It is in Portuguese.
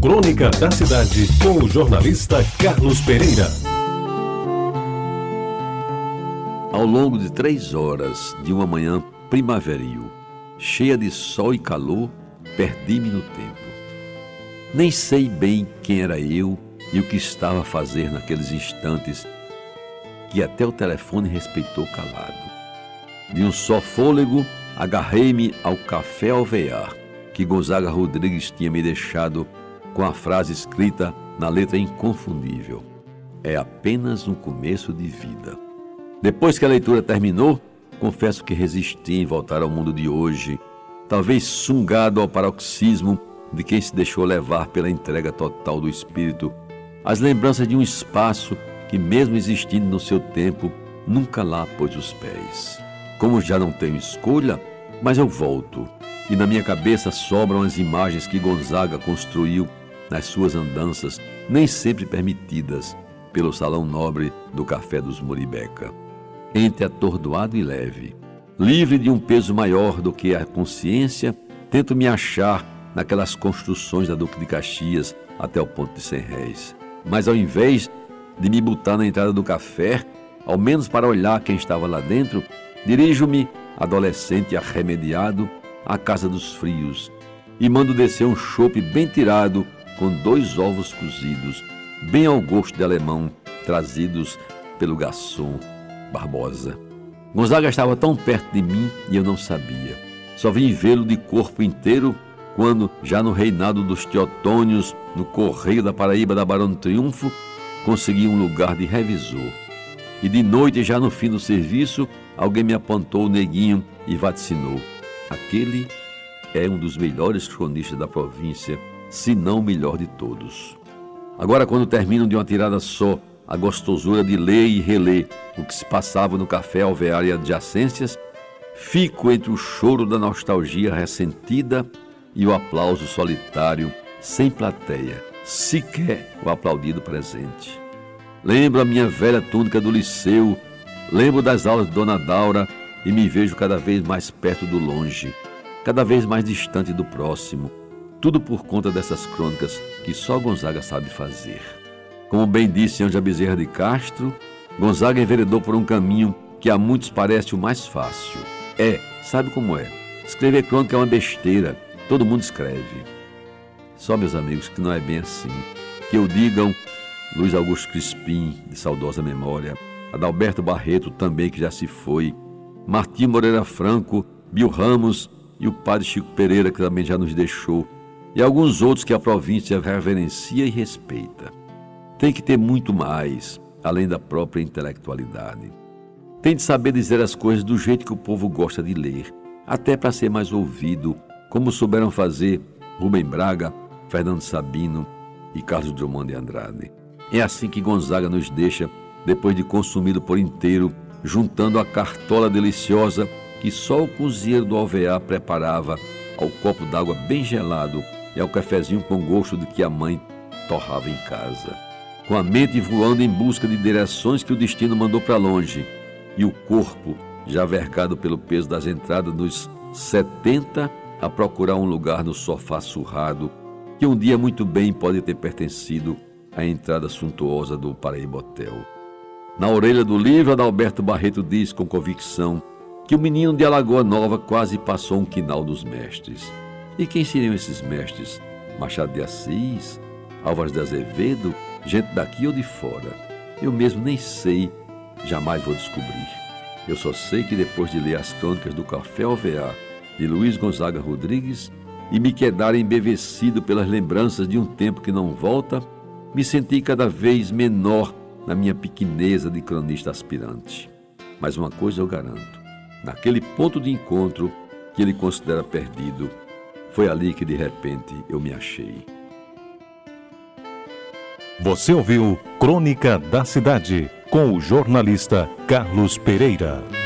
Crônica da Cidade, com o jornalista Carlos Pereira. Ao longo de três horas de uma manhã primaveril, cheia de sol e calor, perdi-me no tempo. Nem sei bem quem era eu e o que estava a fazer naqueles instantes que até o telefone respeitou calado. De um só fôlego, agarrei-me ao café alvear que Gonzaga Rodrigues tinha me deixado com a frase escrita na letra inconfundível: É apenas um começo de vida. Depois que a leitura terminou, confesso que resisti em voltar ao mundo de hoje, talvez sungado ao paroxismo de quem se deixou levar pela entrega total do espírito, as lembranças de um espaço que, mesmo existindo no seu tempo, nunca lá pôs os pés. Como já não tenho escolha, mas eu volto, e na minha cabeça sobram as imagens que Gonzaga construiu nas suas andanças, nem sempre permitidas pelo salão nobre do Café dos Moribeca. Entre atordoado e leve, livre de um peso maior do que a consciência, tento me achar naquelas construções da Duque de Caxias até o ponto de cem réis. Mas ao invés de me botar na entrada do café, ao menos para olhar quem estava lá dentro, dirijo-me, adolescente arremediado, à casa dos frios e mando descer um chope bem tirado com dois ovos cozidos, bem ao gosto de alemão, trazidos pelo garçom Barbosa. Gonzaga estava tão perto de mim e eu não sabia. Só vim vê-lo de corpo inteiro quando, já no reinado dos Teotônios, no Correio da Paraíba da Barão do Triunfo, consegui um lugar de revisor. E de noite, já no fim do serviço, alguém me apontou o neguinho e vaticinou. Aquele é um dos melhores cronistas da província, se não o melhor de todos. Agora, quando termino de uma tirada só a gostosura de ler e reler o que se passava no café alvear e adjacências, fico entre o choro da nostalgia ressentida e o aplauso solitário, sem plateia, sequer o aplaudido presente. Lembro a minha velha túnica do liceu, lembro das aulas de Dona Daura e me vejo cada vez mais perto do longe, cada vez mais distante do próximo, tudo por conta dessas crônicas que só Gonzaga sabe fazer. Como bem disse Anja Bezerra de Castro, Gonzaga enveredou por um caminho que a muitos parece o mais fácil. É, sabe como é? Escrever crônica é uma besteira, todo mundo escreve. Só, meus amigos, que não é bem assim. Que o digam Luiz Augusto Crispim, de saudosa memória, Adalberto Barreto, também que já se foi, Martim Moreira Franco, Bill Ramos e o padre Chico Pereira, que também já nos deixou, e alguns outros que a província reverencia e respeita. Tem que ter muito mais, além da própria intelectualidade. Tem de saber dizer as coisas do jeito que o povo gosta de ler, até para ser mais ouvido, como souberam fazer Rubem Braga, Fernando Sabino e Carlos Drummond de Andrade. É assim que Gonzaga nos deixa, depois de consumido por inteiro, juntando a cartola deliciosa que só o cozinheiro do alvear preparava ao copo d'água bem gelado e ao cafezinho com gosto de que a mãe torrava em casa com a mente voando em busca de direções que o destino mandou para longe, e o corpo, já vergado pelo peso das entradas dos 70, a procurar um lugar no sofá surrado, que um dia muito bem pode ter pertencido à entrada suntuosa do Paraíba Hotel. Na orelha do livro, Adalberto Barreto diz com convicção que o menino de Alagoa Nova quase passou um quinal dos mestres. E quem seriam esses mestres? Machado de Assis? Álvares de Azevedo? gente daqui ou de fora. Eu mesmo nem sei, jamais vou descobrir. Eu só sei que depois de ler as crônicas do Café Alvear de Luiz Gonzaga Rodrigues e me quedar embevecido pelas lembranças de um tempo que não volta, me senti cada vez menor na minha pequeneza de cronista aspirante. Mas uma coisa eu garanto: naquele ponto de encontro que ele considera perdido, foi ali que de repente eu me achei. Você ouviu Crônica da Cidade com o jornalista Carlos Pereira.